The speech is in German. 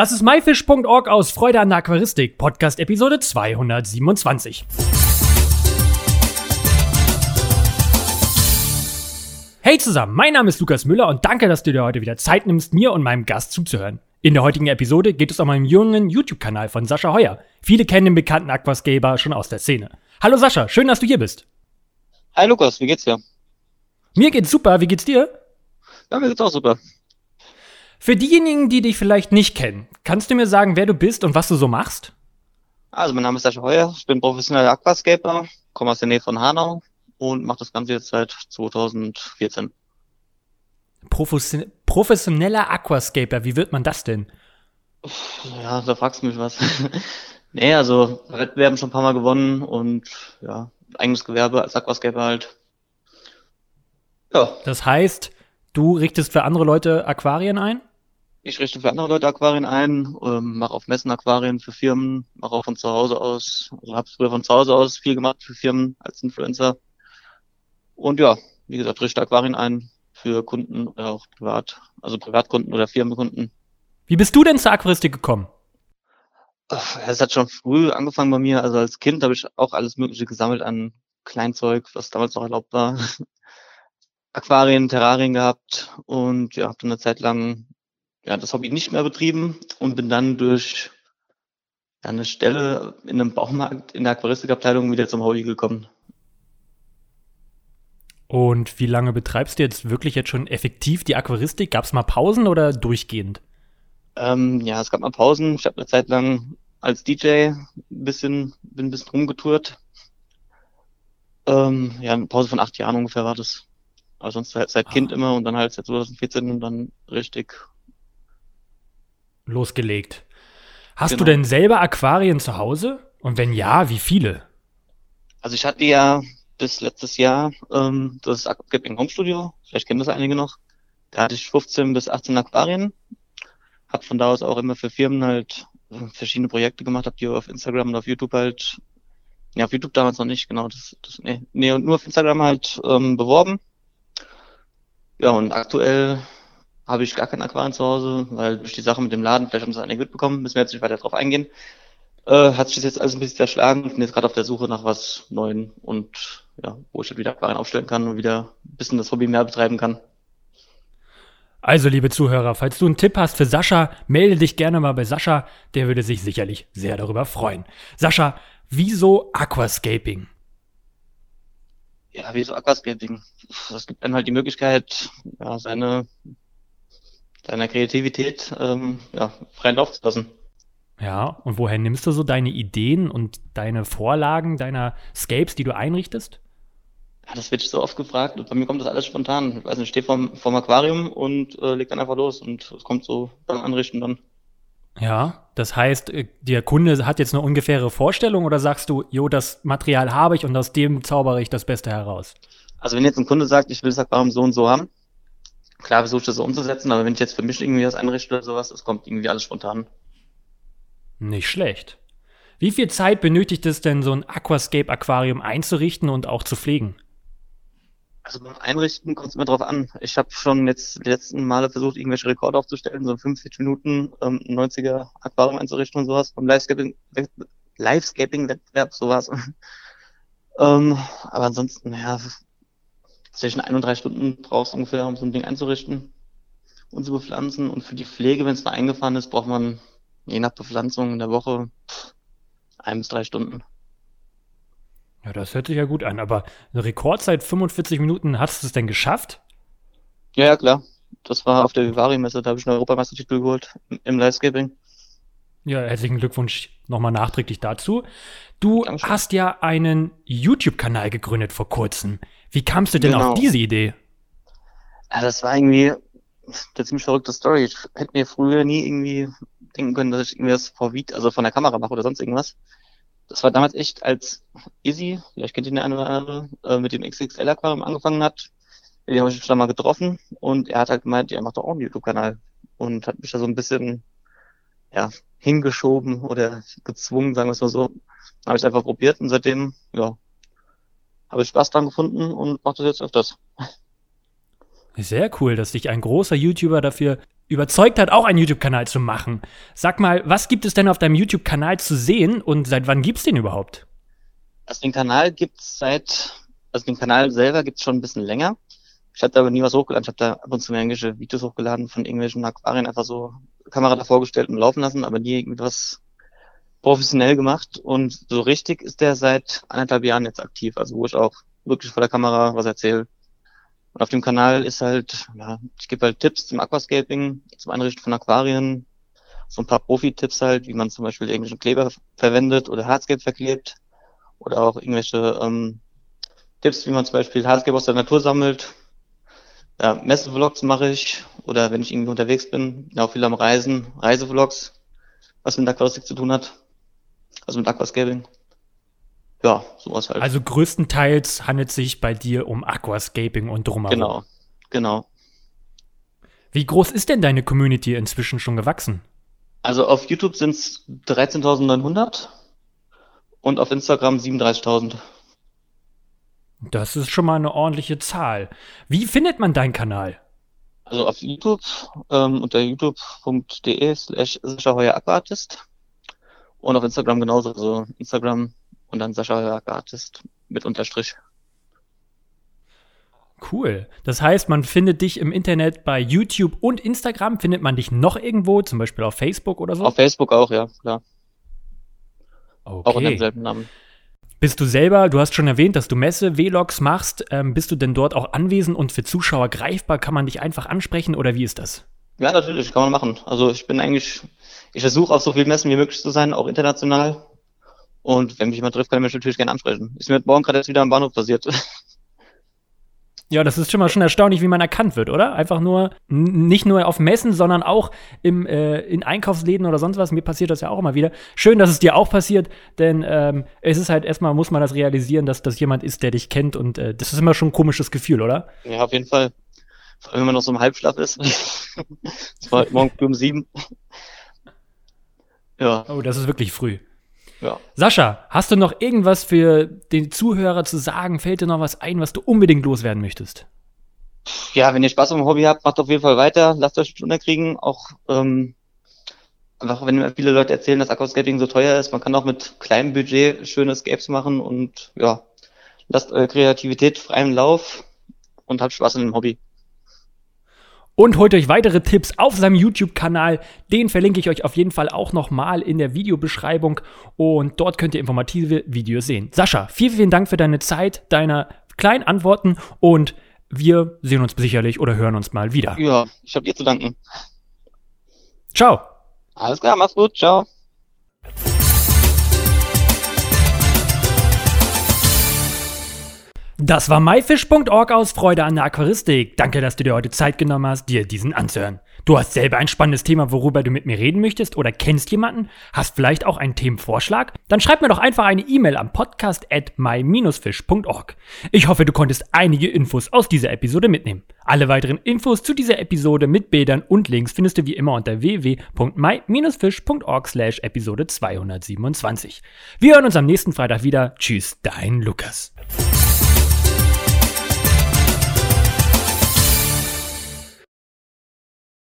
Das ist myfish.org aus Freude an der Aquaristik, Podcast Episode 227. Hey zusammen, mein Name ist Lukas Müller und danke, dass du dir heute wieder Zeit nimmst, mir und meinem Gast zuzuhören. In der heutigen Episode geht es um einen jungen YouTube-Kanal von Sascha Heuer. Viele kennen den bekannten Aquascaper schon aus der Szene. Hallo Sascha, schön, dass du hier bist. Hi Lukas, wie geht's dir? Mir geht's super, wie geht's dir? Ja, mir geht's auch super. Für diejenigen, die dich vielleicht nicht kennen, kannst du mir sagen, wer du bist und was du so machst? Also, mein Name ist Sascha Heuer, ich bin professioneller Aquascaper, komme aus der Nähe von Hanau und mache das Ganze jetzt seit 2014. Profession professioneller Aquascaper, wie wird man das denn? Ja, da fragst du mich was. nee, also Wettbewerben schon ein paar Mal gewonnen und ja, eigenes Gewerbe als Aquascaper halt. Ja. Das heißt, du richtest für andere Leute Aquarien ein? Ich richte für andere Leute Aquarien ein, ähm, mache auf Messen Aquarien für Firmen, mache auch von zu Hause aus, also habe früher von zu Hause aus viel gemacht für Firmen als Influencer. Und ja, wie gesagt, richte Aquarien ein für Kunden oder auch privat, also Privatkunden oder Firmenkunden. Wie bist du denn zur Aquaristik gekommen? Es hat schon früh angefangen bei mir. Also als Kind habe ich auch alles Mögliche gesammelt an Kleinzeug, was damals noch erlaubt war. Aquarien, Terrarien gehabt und ja, habe dann eine Zeit lang ja, das Hobby nicht mehr betrieben und bin dann durch eine Stelle in einem Baumarkt in der Aquaristikabteilung wieder zum Hobby gekommen. Und wie lange betreibst du jetzt wirklich jetzt schon effektiv die Aquaristik? Gab es mal Pausen oder durchgehend? Ähm, ja, es gab mal Pausen. Ich habe eine Zeit lang als DJ ein bisschen, bin ein bisschen rumgetourt. Ähm, ja, eine Pause von acht Jahren ungefähr war das. Aber sonst halt seit Kind ah. immer und dann halt seit 2014 und dann richtig losgelegt. Hast genau. du denn selber Aquarien zu Hause? Und wenn ja, wie viele? Also ich hatte ja bis letztes Jahr ähm, das Aquacapping Home Studio, vielleicht kennen das einige noch. Da hatte ich 15 bis 18 Aquarien. Hab von da aus auch immer für Firmen halt äh, verschiedene Projekte gemacht, hab die auf Instagram und auf YouTube halt, ja auf YouTube damals noch nicht, genau, das, das nee, nee, und nur auf Instagram halt ähm, beworben. Ja, und aktuell habe ich gar kein Aquarium zu Hause, weil durch die Sache mit dem Laden, vielleicht haben sie einige mitbekommen, müssen wir jetzt nicht weiter drauf eingehen, äh, hat sich das jetzt alles ein bisschen zerschlagen und bin jetzt gerade auf der Suche nach was Neuem und ja, wo ich halt wieder Aquarien aufstellen kann und wieder ein bisschen das Hobby mehr betreiben kann. Also, liebe Zuhörer, falls du einen Tipp hast für Sascha, melde dich gerne mal bei Sascha, der würde sich sicherlich sehr darüber freuen. Sascha, wieso Aquascaping? Ja, wieso Aquascaping? Das gibt einem halt die Möglichkeit, ja, seine deiner Kreativität ähm, ja, freien Lauf zu lassen. Ja, und woher nimmst du so deine Ideen und deine Vorlagen deiner Scapes, die du einrichtest? Ja, das wird so oft gefragt und bei mir kommt das alles spontan. Ich weiß nicht, ich stehe vorm, vorm Aquarium und äh, leg dann einfach los und es kommt so beim Anrichten dann. Ja, das heißt, äh, der Kunde hat jetzt eine ungefähre Vorstellung oder sagst du, jo, das Material habe ich und aus dem zaubere ich das Beste heraus? Also wenn jetzt ein Kunde sagt, ich will das Aquarium so und so haben, klar versuche ich das so umzusetzen, aber wenn ich jetzt für mich irgendwie was einrichte oder sowas, das kommt irgendwie alles spontan. Nicht schlecht. Wie viel Zeit benötigt es denn, so ein Aquascape-Aquarium einzurichten und auch zu pflegen? Also beim Einrichten kommt es immer drauf an. Ich habe schon jetzt die letzten Male versucht, irgendwelche Rekorde aufzustellen, so 50 Minuten ähm, 90er Aquarium einzurichten und sowas. Vom Livescaping-Wettbewerb, sowas. ähm, aber ansonsten, ja, zwischen ein und drei Stunden brauchst du ungefähr, um so ein Ding einzurichten und zu bepflanzen. Und für die Pflege, wenn es da eingefahren ist, braucht man je nach Bepflanzung in der Woche ein bis drei Stunden. Ja, das hört sich ja gut an. Aber eine Rekordzeit 45 Minuten, hast du es denn geschafft? Ja, ja, klar. Das war auf der Vivari-Messe, da habe ich einen Europameistertitel geholt im Livescaping. Ja, herzlichen Glückwunsch nochmal nachträglich dazu. Du Dankeschön. hast ja einen YouTube-Kanal gegründet vor kurzem. Wie kamst du denn genau. auf diese Idee? Ja, das war irgendwie eine ziemlich verrückte Story. Ich hätte mir früher nie irgendwie denken können, dass ich irgendwie das vor Video, also von der Kamera mache oder sonst irgendwas. Das war damals echt, als Izzy, vielleicht kennt ihn der eine oder andere, äh, mit dem XXL-Aquarium angefangen hat. Den habe ich schon mal getroffen und er hat halt gemeint, er macht doch auch einen YouTube-Kanal und hat mich da so ein bisschen ja, hingeschoben oder gezwungen, sagen wir es mal so. Habe ich einfach probiert und seitdem, ja, habe ich Spaß dran gefunden und mache das jetzt öfters. Sehr cool, dass dich ein großer YouTuber dafür überzeugt hat, auch einen YouTube-Kanal zu machen. Sag mal, was gibt es denn auf deinem YouTube-Kanal zu sehen und seit wann gibt's den überhaupt? Also den Kanal gibt's seit, also den Kanal selber gibt's schon ein bisschen länger. Ich hatte aber nie was hochgeladen. Ich habe da ab und zu irgendwelche Videos hochgeladen von irgendwelchen Aquarien, einfach so Kamera davor gestellt und laufen lassen, aber nie irgendwas professionell gemacht. Und so richtig ist der seit anderthalb Jahren jetzt aktiv, also wo ich auch wirklich vor der Kamera was erzähle. Und auf dem Kanal ist halt, ja, ich gebe halt Tipps zum Aquascaping, zum Einrichten von Aquarien, so ein paar Profi-Tipps halt, wie man zum Beispiel irgendwelchen Kleber verwendet oder Hardscape verklebt oder auch irgendwelche ähm, Tipps, wie man zum Beispiel Hardscape aus der Natur sammelt. Ja, Messevlogs mache ich oder wenn ich irgendwie unterwegs bin, bin auch viel am Reisen, Reisevlogs, was mit Aquaristik zu tun hat, also mit Aquascaping ja, sowas halt. Also größtenteils handelt es sich bei dir um Aquascaping und drumherum. Genau, genau. Wie groß ist denn deine Community inzwischen schon gewachsen? Also auf YouTube sind es 13.900 und auf Instagram 37.000. Das ist schon mal eine ordentliche Zahl. Wie findet man deinen Kanal? Also auf YouTube ähm, unter youtube.de slash Aquartist und auf Instagram genauso. Also Instagram und dann Sascha Artist mit Unterstrich. Cool. Das heißt, man findet dich im Internet bei YouTube und Instagram. Findet man dich noch irgendwo, zum Beispiel auf Facebook oder so? Auf Facebook auch, ja, klar. Okay. Auch unter demselben Namen. Bist du selber, du hast schon erwähnt, dass du Messe, Vlogs machst. Ähm, bist du denn dort auch anwesend und für Zuschauer greifbar? Kann man dich einfach ansprechen oder wie ist das? Ja, natürlich, kann man machen. Also ich bin eigentlich, ich versuche auf so viel Messen wie möglich zu sein, auch international. Und wenn mich jemand trifft, kann er mich natürlich gerne ansprechen. Ist mir morgen gerade jetzt wieder am Bahnhof passiert. Ja, das ist schon mal schon erstaunlich, wie man erkannt wird, oder? Einfach nur, nicht nur auf Messen, sondern auch im, äh, in Einkaufsläden oder sonst was. Mir passiert das ja auch immer wieder. Schön, dass es dir auch passiert, denn ähm, es ist halt erstmal, muss man das realisieren, dass das jemand ist, der dich kennt und äh, das ist immer schon ein komisches Gefühl, oder? Ja, auf jeden Fall. Vor allem, wenn man noch so im Halbschlaf ist. Es war morgen früh um sieben. Ja. Oh, das ist wirklich früh. Ja. Sascha, hast du noch irgendwas für den Zuhörer zu sagen? Fällt dir noch was ein, was du unbedingt loswerden möchtest? Ja, wenn ihr Spaß am Hobby habt, macht auf jeden Fall weiter. Lasst euch nicht unterkriegen. Auch ähm, einfach, wenn viele Leute erzählen, dass Aquascaping so teuer ist, man kann auch mit kleinem Budget schöne Scapes machen und ja, lasst eure Kreativität freien Lauf und habt Spaß an dem Hobby und holt euch weitere Tipps auf seinem YouTube-Kanal. Den verlinke ich euch auf jeden Fall auch nochmal in der Videobeschreibung und dort könnt ihr informative Videos sehen. Sascha, vielen, vielen Dank für deine Zeit, deine kleinen Antworten und wir sehen uns sicherlich oder hören uns mal wieder. Ja, ich habe dir zu danken. Ciao. Alles klar, mach's gut, ciao. Das war myfish.org aus Freude an der Aquaristik. Danke, dass du dir heute Zeit genommen hast, dir diesen anzuhören. Du hast selber ein spannendes Thema, worüber du mit mir reden möchtest oder kennst jemanden? Hast vielleicht auch einen Themenvorschlag? Dann schreib mir doch einfach eine E-Mail am podcast at my-fish.org. Ich hoffe, du konntest einige Infos aus dieser Episode mitnehmen. Alle weiteren Infos zu dieser Episode mit Bildern und Links findest du wie immer unter www.my-fish.org slash Episode 227. Wir hören uns am nächsten Freitag wieder. Tschüss, dein Lukas.